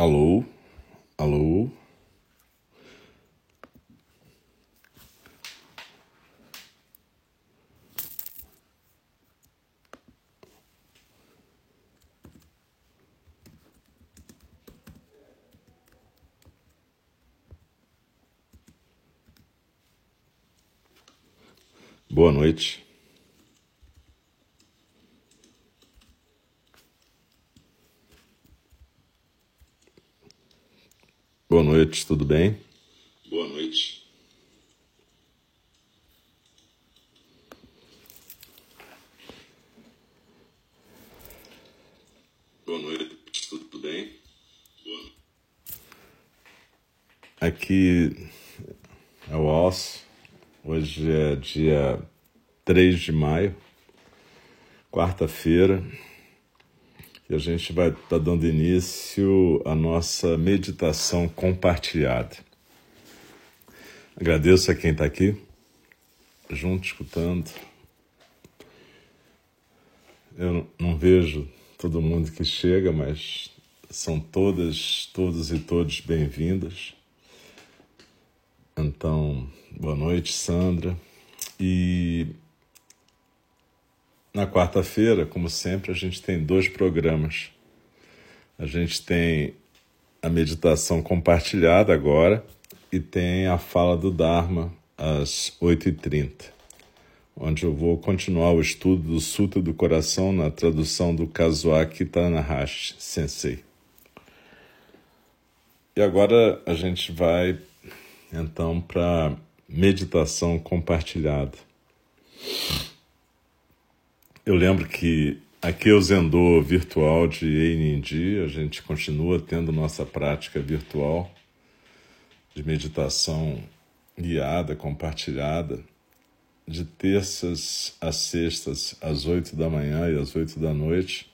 Alô? Alô? Boa noite. Boa noite, tudo bem? Boa noite. Boa noite, tudo bem? Boa. Aqui é o Alço. Hoje é dia 3 de maio, quarta-feira, e a gente vai estar tá dando início à nossa meditação compartilhada. Agradeço a quem está aqui, junto, escutando. Eu não vejo todo mundo que chega, mas são todas, todos e todos bem-vindas. Então, boa noite, Sandra. E na quarta-feira, como sempre, a gente tem dois programas. A gente tem a meditação compartilhada agora e tem a fala do Dharma às 8h30, onde eu vou continuar o estudo do Sutra do Coração na tradução do Kazuaki Tanahashi Sensei. E agora a gente vai então para meditação compartilhada. Eu lembro que aqui é o Zendô virtual de Einindi, a gente continua tendo nossa prática virtual de meditação guiada, compartilhada, de terças a sextas às oito da manhã e às oito da noite,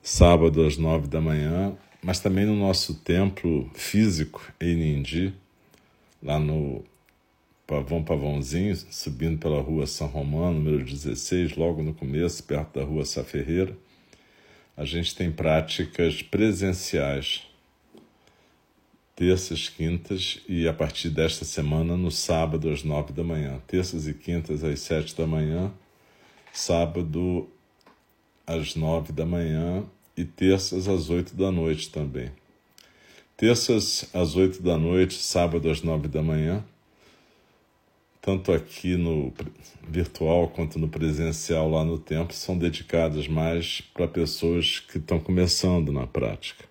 sábado às nove da manhã, mas também no nosso templo físico em lá no Pavão Pavãozinho, subindo pela rua São Romano, número 16, logo no começo, perto da rua Sá Ferreira. A gente tem práticas presenciais, terças, quintas e a partir desta semana no sábado às nove da manhã. Terças e quintas às sete da manhã, sábado às nove da manhã e terças às oito da noite também. Terças às oito da noite, sábado às nove da manhã, tanto aqui no virtual quanto no presencial lá no templo, são dedicadas mais para pessoas que estão começando na prática.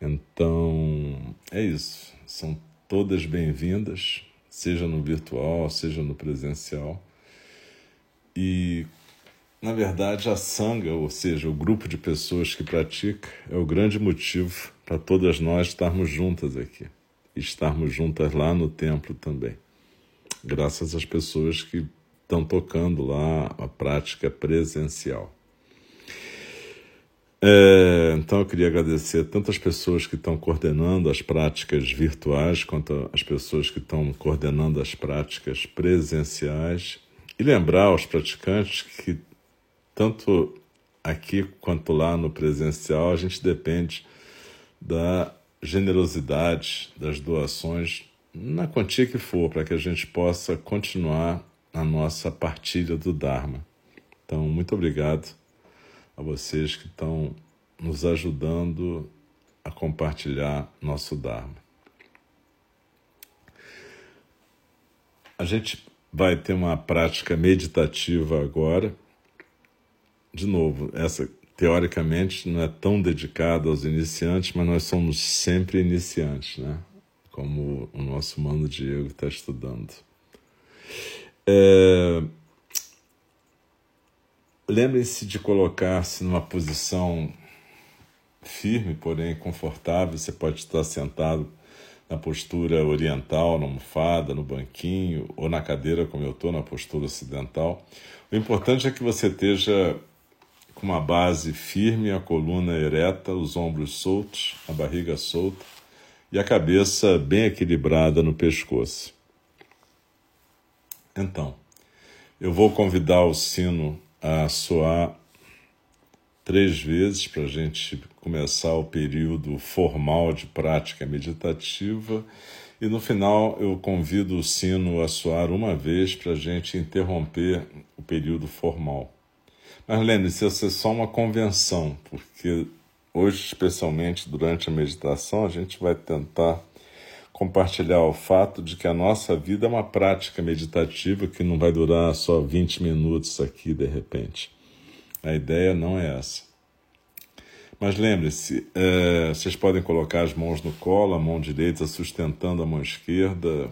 Então, é isso. São todas bem-vindas, seja no virtual, seja no presencial. E na verdade, a sanga, ou seja, o grupo de pessoas que pratica, é o grande motivo para todas nós estarmos juntas aqui e estarmos juntas lá no templo também. Graças às pessoas que estão tocando lá a prática presencial. É, então eu queria agradecer tantas pessoas que estão coordenando as práticas virtuais quanto as pessoas que estão coordenando as práticas presenciais e lembrar aos praticantes que tanto aqui quanto lá no presencial, a gente depende da generosidade, das doações, na quantia que for, para que a gente possa continuar a nossa partilha do Dharma. Então, muito obrigado a vocês que estão nos ajudando a compartilhar nosso Dharma. A gente vai ter uma prática meditativa agora de novo, essa teoricamente não é tão dedicada aos iniciantes, mas nós somos sempre iniciantes, né? Como o nosso mano Diego está estudando. É... Lembrem-se de colocar-se numa posição firme, porém confortável. Você pode estar sentado na postura oriental, na almofada, no banquinho ou na cadeira, como eu estou, na postura ocidental. O importante é que você esteja com uma base firme, a coluna ereta, os ombros soltos, a barriga solta e a cabeça bem equilibrada no pescoço. Então, eu vou convidar o sino a soar três vezes para a gente começar o período formal de prática meditativa. E no final eu convido o sino a soar uma vez para a gente interromper o período formal. Mas lembre-se, isso é só uma convenção, porque hoje, especialmente durante a meditação, a gente vai tentar compartilhar o fato de que a nossa vida é uma prática meditativa que não vai durar só 20 minutos aqui de repente. A ideia não é essa. Mas lembre-se, é, vocês podem colocar as mãos no colo, a mão direita sustentando a mão esquerda,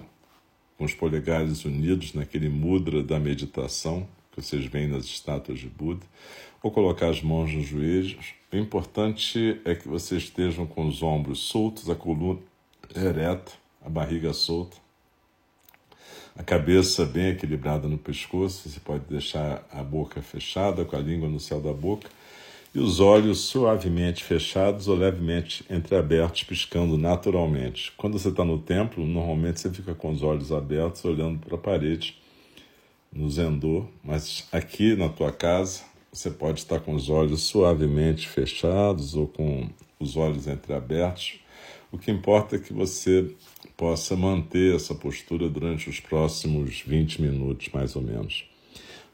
com os polegares unidos naquele mudra da meditação que vocês veem nas estátuas de Buda, ou colocar as mãos nos joelhos. O importante é que vocês estejam com os ombros soltos, a coluna ereta, a barriga solta, a cabeça bem equilibrada no pescoço. Você pode deixar a boca fechada, com a língua no céu da boca, e os olhos suavemente fechados ou levemente entreabertos, piscando naturalmente. Quando você está no templo, normalmente você fica com os olhos abertos, olhando para a parede, no zendô, mas aqui na tua casa, você pode estar com os olhos suavemente fechados ou com os olhos entreabertos. O que importa é que você possa manter essa postura durante os próximos 20 minutos, mais ou menos.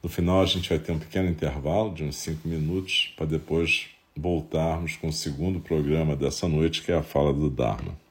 No final, a gente vai ter um pequeno intervalo de uns 5 minutos para depois voltarmos com o segundo programa dessa noite, que é a fala do Dharma.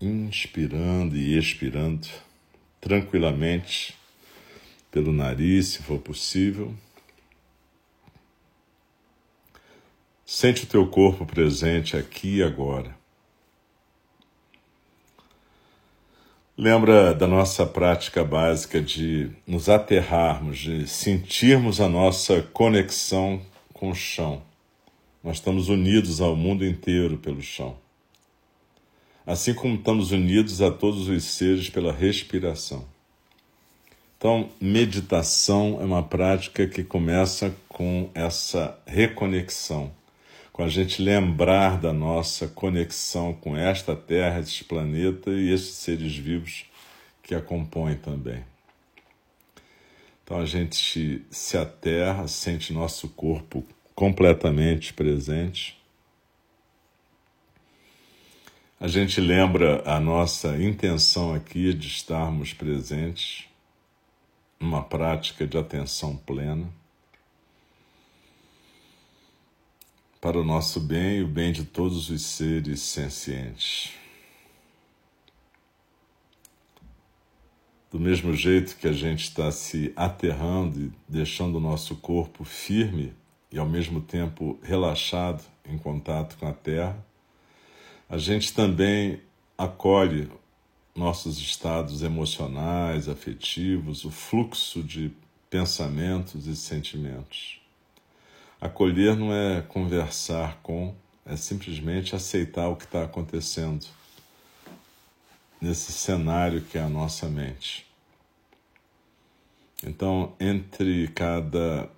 Inspirando e expirando tranquilamente pelo nariz, se for possível. Sente o teu corpo presente aqui e agora. Lembra da nossa prática básica de nos aterrarmos, de sentirmos a nossa conexão com o chão. Nós estamos unidos ao mundo inteiro pelo chão assim como estamos unidos a todos os seres pela respiração. Então, meditação é uma prática que começa com essa reconexão, com a gente lembrar da nossa conexão com esta Terra, este planeta e esses seres vivos que a compõem também. Então a gente se aterra, sente nosso corpo completamente presente a gente lembra a nossa intenção aqui de estarmos presentes numa prática de atenção plena para o nosso bem e o bem de todos os seres sencientes. Do mesmo jeito que a gente está se aterrando e deixando o nosso corpo firme e ao mesmo tempo relaxado em contato com a terra, a gente também acolhe nossos estados emocionais, afetivos, o fluxo de pensamentos e sentimentos. Acolher não é conversar com, é simplesmente aceitar o que está acontecendo nesse cenário que é a nossa mente. Então, entre cada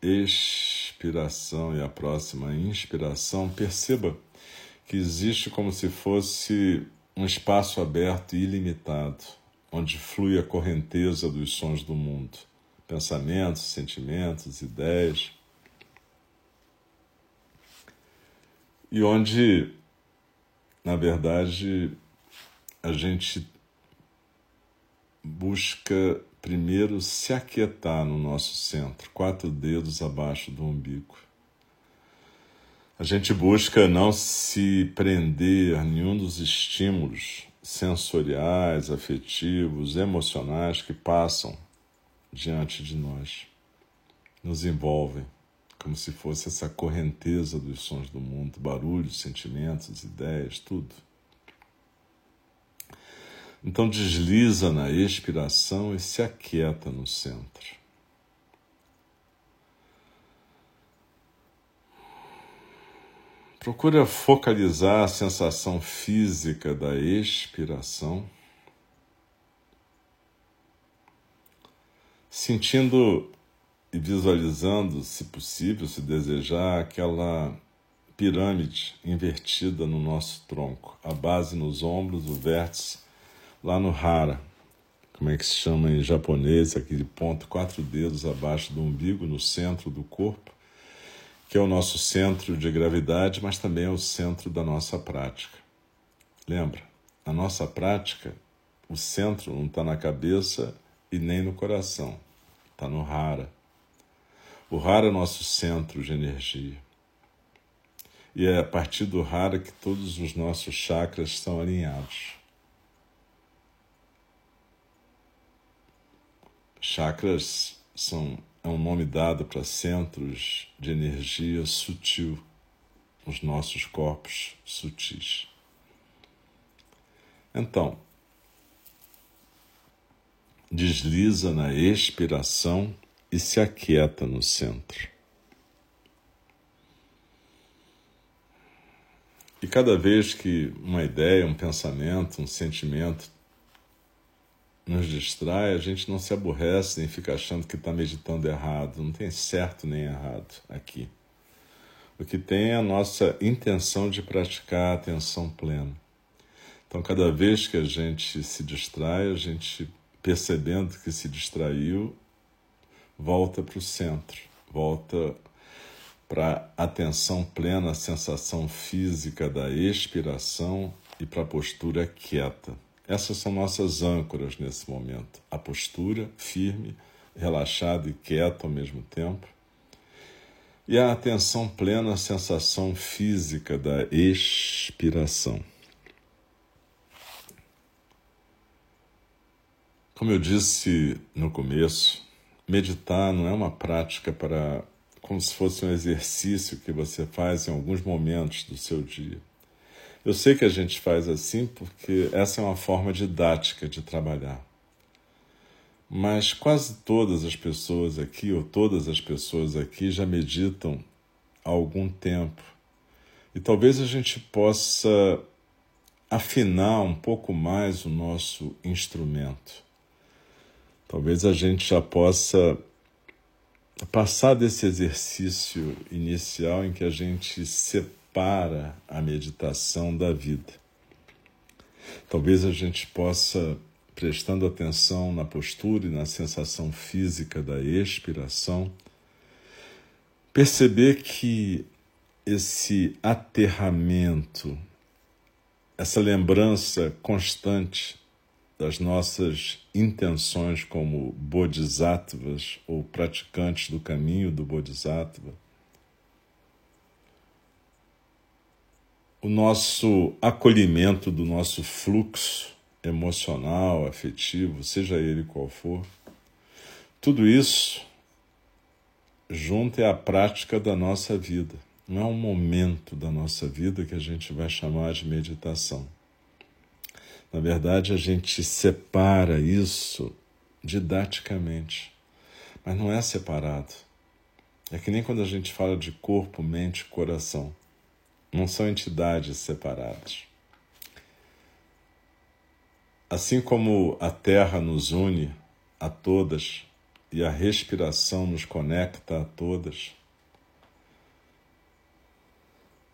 expiração e a próxima inspiração, perceba que existe como se fosse um espaço aberto e ilimitado, onde flui a correnteza dos sons do mundo, pensamentos, sentimentos, ideias. E onde, na verdade, a gente busca primeiro se aquietar no nosso centro, quatro dedos abaixo do umbigo a gente busca não se prender a nenhum dos estímulos sensoriais, afetivos, emocionais que passam diante de nós. Nos envolvem como se fosse essa correnteza dos sons do mundo, barulhos, sentimentos, ideias, tudo. Então desliza na expiração e se aquieta no centro. Procura focalizar a sensação física da expiração, sentindo e visualizando, se possível, se desejar, aquela pirâmide invertida no nosso tronco, a base nos ombros, o vértice lá no hara, como é que se chama em japonês, aquele ponto, quatro dedos abaixo do umbigo, no centro do corpo que é o nosso centro de gravidade, mas também é o centro da nossa prática. Lembra, a nossa prática, o centro não está na cabeça e nem no coração, está no Hara. O Hara é nosso centro de energia. E é a partir do Hara que todos os nossos chakras estão alinhados. Chakras são é um nome dado para centros de energia sutil, os nossos corpos sutis. Então, desliza na expiração e se aquieta no centro. E cada vez que uma ideia, um pensamento, um sentimento nos distrai, a gente não se aborrece nem fica achando que está meditando errado. Não tem certo nem errado aqui. O que tem é a nossa intenção de praticar a atenção plena. Então, cada vez que a gente se distrai, a gente, percebendo que se distraiu, volta para o centro, volta para a atenção plena, a sensação física da expiração e para a postura quieta. Essas são nossas âncoras nesse momento. A postura firme, relaxada e quieta ao mesmo tempo. E a atenção plena à sensação física da expiração. Como eu disse no começo, meditar não é uma prática para como se fosse um exercício que você faz em alguns momentos do seu dia. Eu sei que a gente faz assim porque essa é uma forma didática de trabalhar. Mas quase todas as pessoas aqui, ou todas as pessoas aqui, já meditam há algum tempo. E talvez a gente possa afinar um pouco mais o nosso instrumento. Talvez a gente já possa passar desse exercício inicial em que a gente separa para a meditação da vida. Talvez a gente possa, prestando atenção na postura e na sensação física da expiração, perceber que esse aterramento, essa lembrança constante das nossas intenções como bodhisattvas ou praticantes do caminho do bodhisattva, o nosso acolhimento do nosso fluxo emocional, afetivo, seja ele qual for, tudo isso junto é a prática da nossa vida. Não é um momento da nossa vida que a gente vai chamar de meditação. Na verdade, a gente separa isso didaticamente, mas não é separado. É que nem quando a gente fala de corpo, mente, coração não são entidades separadas. Assim como a Terra nos une a todas e a respiração nos conecta a todas,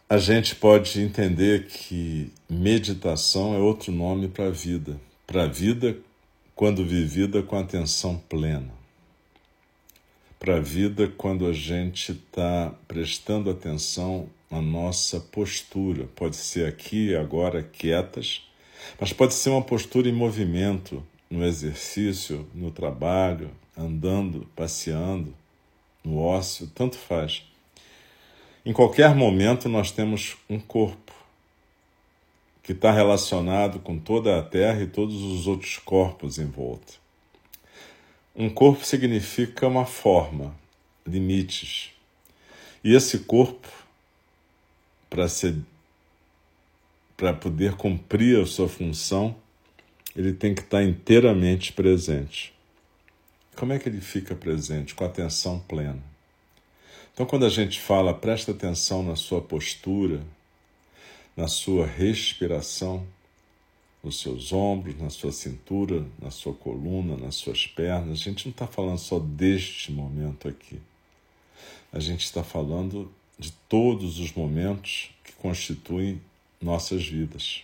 a gente pode entender que meditação é outro nome para a vida, para a vida quando vivida com atenção plena, para a vida quando a gente está prestando atenção a nossa postura. Pode ser aqui agora quietas, mas pode ser uma postura em movimento, no exercício, no trabalho, andando, passeando, no ócio, tanto faz. Em qualquer momento nós temos um corpo que está relacionado com toda a Terra e todos os outros corpos em volta. Um corpo significa uma forma, limites. E esse corpo para ser para poder cumprir a sua função, ele tem que estar inteiramente presente. Como é que ele fica presente? Com atenção plena. Então, quando a gente fala, presta atenção na sua postura, na sua respiração, nos seus ombros, na sua cintura, na sua coluna, nas suas pernas. A gente não está falando só deste momento aqui. A gente está falando de todos os momentos que constituem nossas vidas.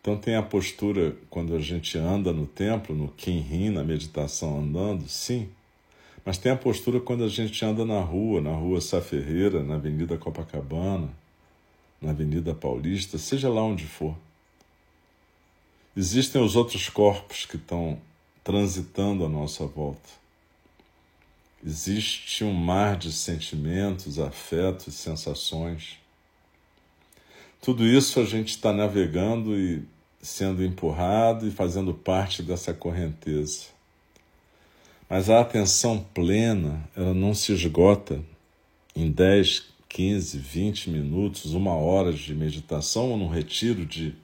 Então tem a postura quando a gente anda no templo, no Kinrin, na meditação andando, sim. Mas tem a postura quando a gente anda na rua, na rua Sá Ferreira, na Avenida Copacabana, na Avenida Paulista, seja lá onde for. Existem os outros corpos que estão transitando à nossa volta. Existe um mar de sentimentos, afetos, sensações. Tudo isso a gente está navegando e sendo empurrado e fazendo parte dessa correnteza. Mas a atenção plena, ela não se esgota em 10, 15, 20 minutos, uma hora de meditação ou num retiro de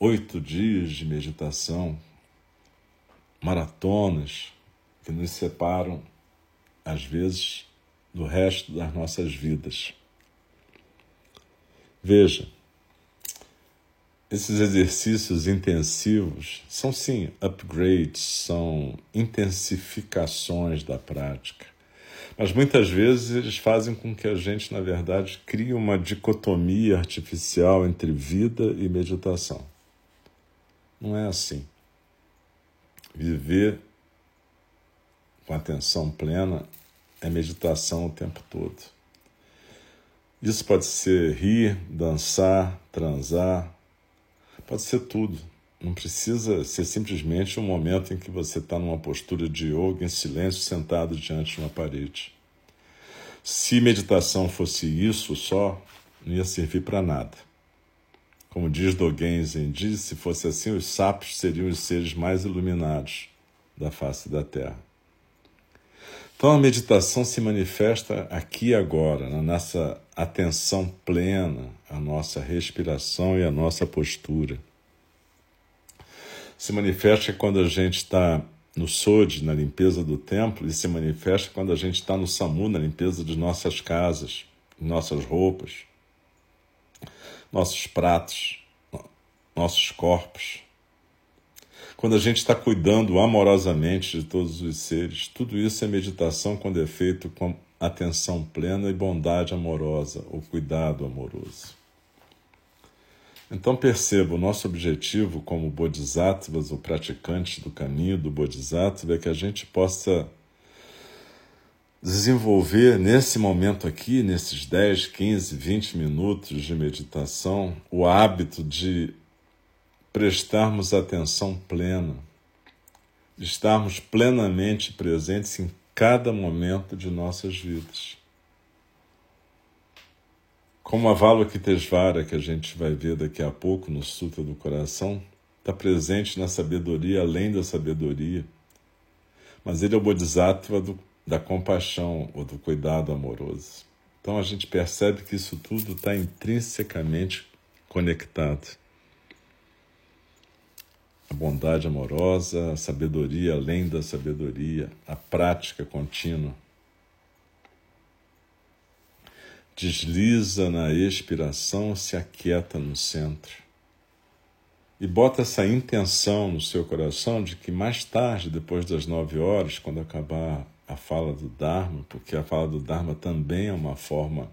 oito dias de meditação, maratonas que nos separam, às vezes, do resto das nossas vidas. Veja, esses exercícios intensivos são sim upgrades, são intensificações da prática. Mas muitas vezes eles fazem com que a gente, na verdade, crie uma dicotomia artificial entre vida e meditação. Não é assim. Viver com atenção plena é meditação o tempo todo. Isso pode ser rir, dançar, transar, pode ser tudo. Não precisa ser simplesmente um momento em que você está numa postura de yoga, em silêncio, sentado diante de uma parede. Se meditação fosse isso só, não ia servir para nada. Como diz Dogen Zenji, se fosse assim, os sapos seriam os seres mais iluminados da face da Terra. Então a meditação se manifesta aqui e agora, na nossa atenção plena, a nossa respiração e a nossa postura. Se manifesta quando a gente está no Sod, na limpeza do templo, e se manifesta quando a gente está no Samu, na limpeza de nossas casas, nossas roupas, nossos pratos, nossos corpos quando a gente está cuidando amorosamente de todos os seres, tudo isso é meditação quando é feito com atenção plena e bondade amorosa, ou cuidado amoroso. Então perceba, o nosso objetivo como bodhisattvas, ou praticantes do caminho do bodhisattva, é que a gente possa desenvolver nesse momento aqui, nesses 10, 15, 20 minutos de meditação, o hábito de prestarmos atenção plena, estarmos plenamente presentes em cada momento de nossas vidas. Como a Valokitesvara, que a gente vai ver daqui a pouco no Sutra do Coração, está presente na sabedoria além da sabedoria, mas ele é o Bodhisattva do, da compaixão ou do cuidado amoroso. Então a gente percebe que isso tudo está intrinsecamente conectado a bondade amorosa, a sabedoria além da sabedoria, a prática contínua. Desliza na expiração, se aquieta no centro. E bota essa intenção no seu coração de que mais tarde, depois das nove horas, quando acabar a fala do Dharma, porque a fala do Dharma também é uma forma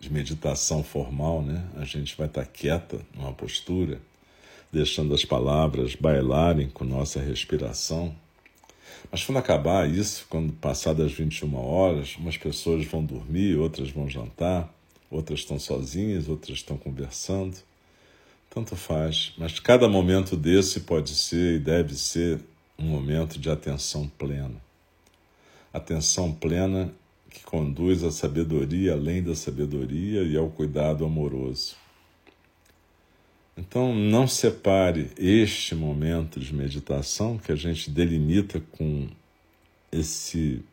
de meditação formal, né? A gente vai estar quieta numa postura deixando as palavras bailarem com nossa respiração. Mas quando acabar isso, quando passar das 21 horas, umas pessoas vão dormir, outras vão jantar, outras estão sozinhas, outras estão conversando. Tanto faz, mas cada momento desse pode ser e deve ser um momento de atenção plena. Atenção plena que conduz à sabedoria além da sabedoria e ao cuidado amoroso. Então, não separe este momento de meditação que a gente delimita com esse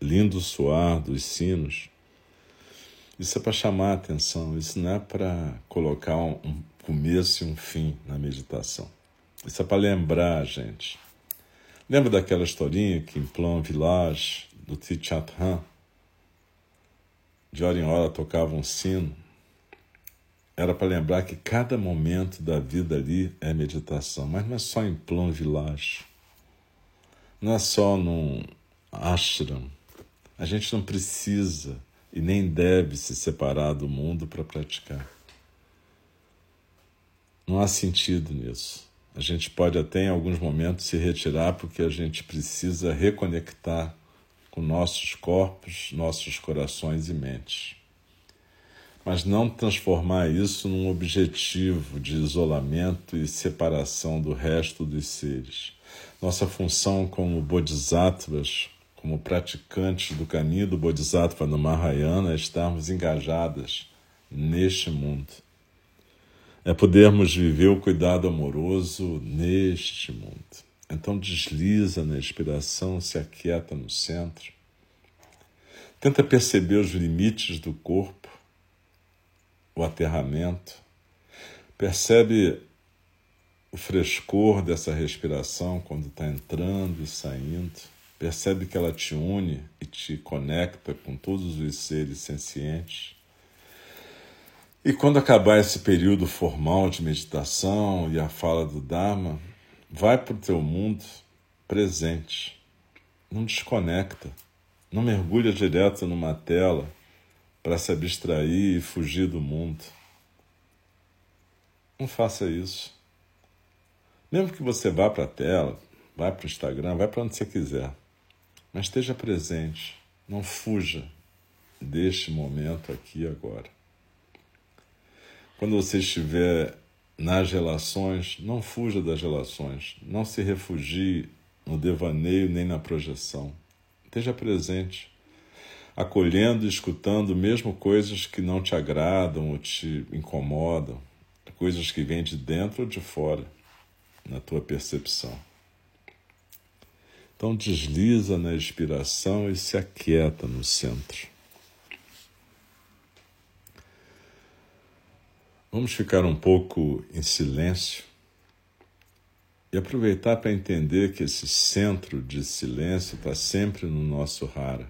lindo soar dos sinos. Isso é para chamar a atenção, isso não é para colocar um começo e um fim na meditação. Isso é para lembrar a gente. Lembra daquela historinha que em Plum Village, do Tichat Han, de hora em hora tocava um sino era para lembrar que cada momento da vida ali é meditação, mas não é só em plano village, não é só num ashram. A gente não precisa e nem deve se separar do mundo para praticar. Não há sentido nisso. A gente pode até em alguns momentos se retirar porque a gente precisa reconectar com nossos corpos, nossos corações e mentes. Mas não transformar isso num objetivo de isolamento e separação do resto dos seres. Nossa função como bodhisattvas, como praticantes do caminho do bodhisattva no Mahayana, é estarmos engajadas neste mundo é podermos viver o cuidado amoroso neste mundo. Então desliza na inspiração, se aquieta no centro. Tenta perceber os limites do corpo, o aterramento. Percebe o frescor dessa respiração quando está entrando e saindo. Percebe que ela te une e te conecta com todos os seres sencientes. E quando acabar esse período formal de meditação e a fala do Dharma, vai para o teu mundo presente. Não desconecta. Não mergulha direto numa tela para se abstrair e fugir do mundo. Não faça isso. Mesmo que você vá para a tela, vá para o Instagram, vá para onde você quiser. Mas esteja presente. Não fuja deste momento aqui e agora. Quando você estiver nas relações, não fuja das relações, não se refugie no devaneio nem na projeção. Esteja presente, acolhendo e escutando mesmo coisas que não te agradam ou te incomodam, coisas que vêm de dentro ou de fora, na tua percepção. Então desliza na expiração e se aquieta no centro. Vamos ficar um pouco em silêncio e aproveitar para entender que esse centro de silêncio está sempre no nosso rara.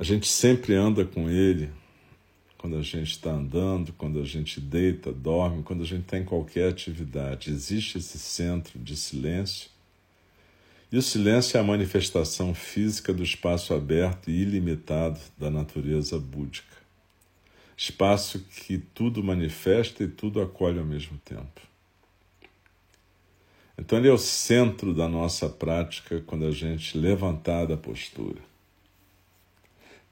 A gente sempre anda com ele quando a gente está andando, quando a gente deita, dorme, quando a gente está em qualquer atividade. Existe esse centro de silêncio. E o silêncio é a manifestação física do espaço aberto e ilimitado da natureza búdica espaço que tudo manifesta e tudo acolhe ao mesmo tempo. Então, ele é o centro da nossa prática quando a gente levantar da postura.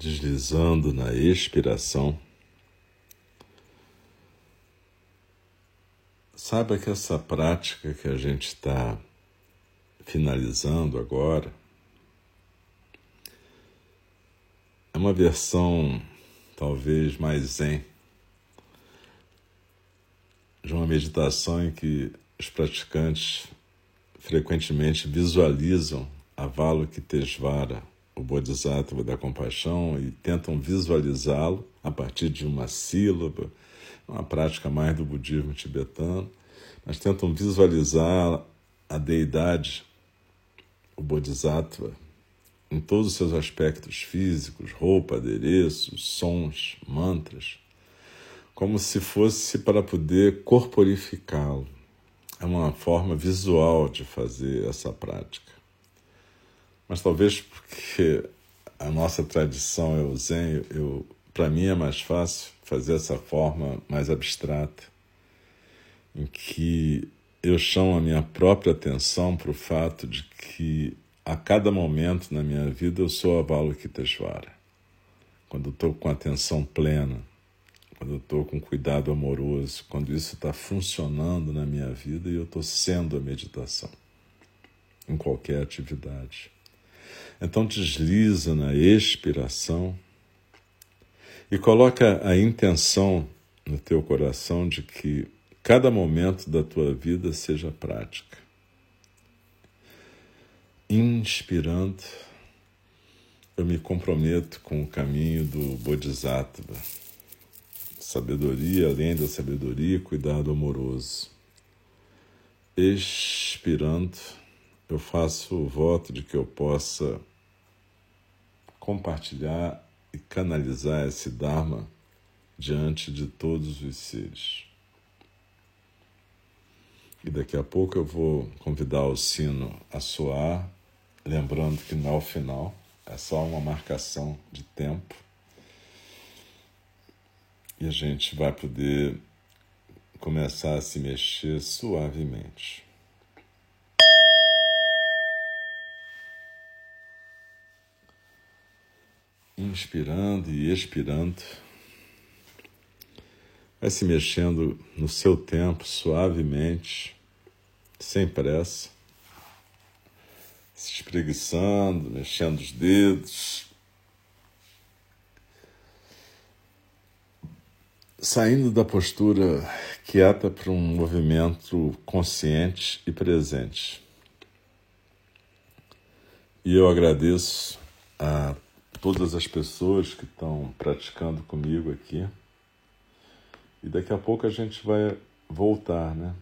Deslizando na expiração. Saiba que essa prática que a gente está finalizando agora é uma versão talvez mais zen de uma meditação em que os praticantes frequentemente visualizam Avalokitesvara, o Bodhisattva da compaixão e tentam visualizá-lo a partir de uma sílaba, uma prática mais do budismo tibetano, mas tentam visualizar a deidade, o Bodhisattva, em todos os seus aspectos físicos, roupa, adereços, sons, mantras, como se fosse para poder corporificá-lo. É uma forma visual de fazer essa prática mas talvez porque a nossa tradição é o Zen, eu, para mim é mais fácil fazer essa forma mais abstrata, em que eu chamo a minha própria atenção para o fato de que a cada momento na minha vida eu sou Avalokiteshvara. Quando eu estou com atenção plena, quando eu estou com cuidado amoroso, quando isso está funcionando na minha vida e eu estou sendo a meditação em qualquer atividade. Então desliza na expiração e coloca a intenção no teu coração de que cada momento da tua vida seja prática. Inspirando, eu me comprometo com o caminho do Bodhisattva. Sabedoria além da sabedoria, cuidado amoroso. Expirando, eu faço o voto de que eu possa compartilhar e canalizar esse Dharma diante de todos os seres. E daqui a pouco eu vou convidar o sino a soar, lembrando que não é o final, é só uma marcação de tempo. E a gente vai poder começar a se mexer suavemente. Inspirando e expirando. Vai se mexendo no seu tempo, suavemente, sem pressa, se espreguiçando, mexendo os dedos, saindo da postura quieta para um movimento consciente e presente. E eu agradeço a todas as pessoas que estão praticando comigo aqui. E daqui a pouco a gente vai voltar, né?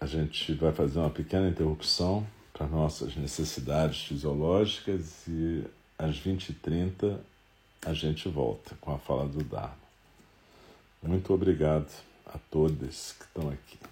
A gente vai fazer uma pequena interrupção para nossas necessidades fisiológicas e às 20h30 a gente volta com a fala do Dharma. Muito obrigado a todos que estão aqui.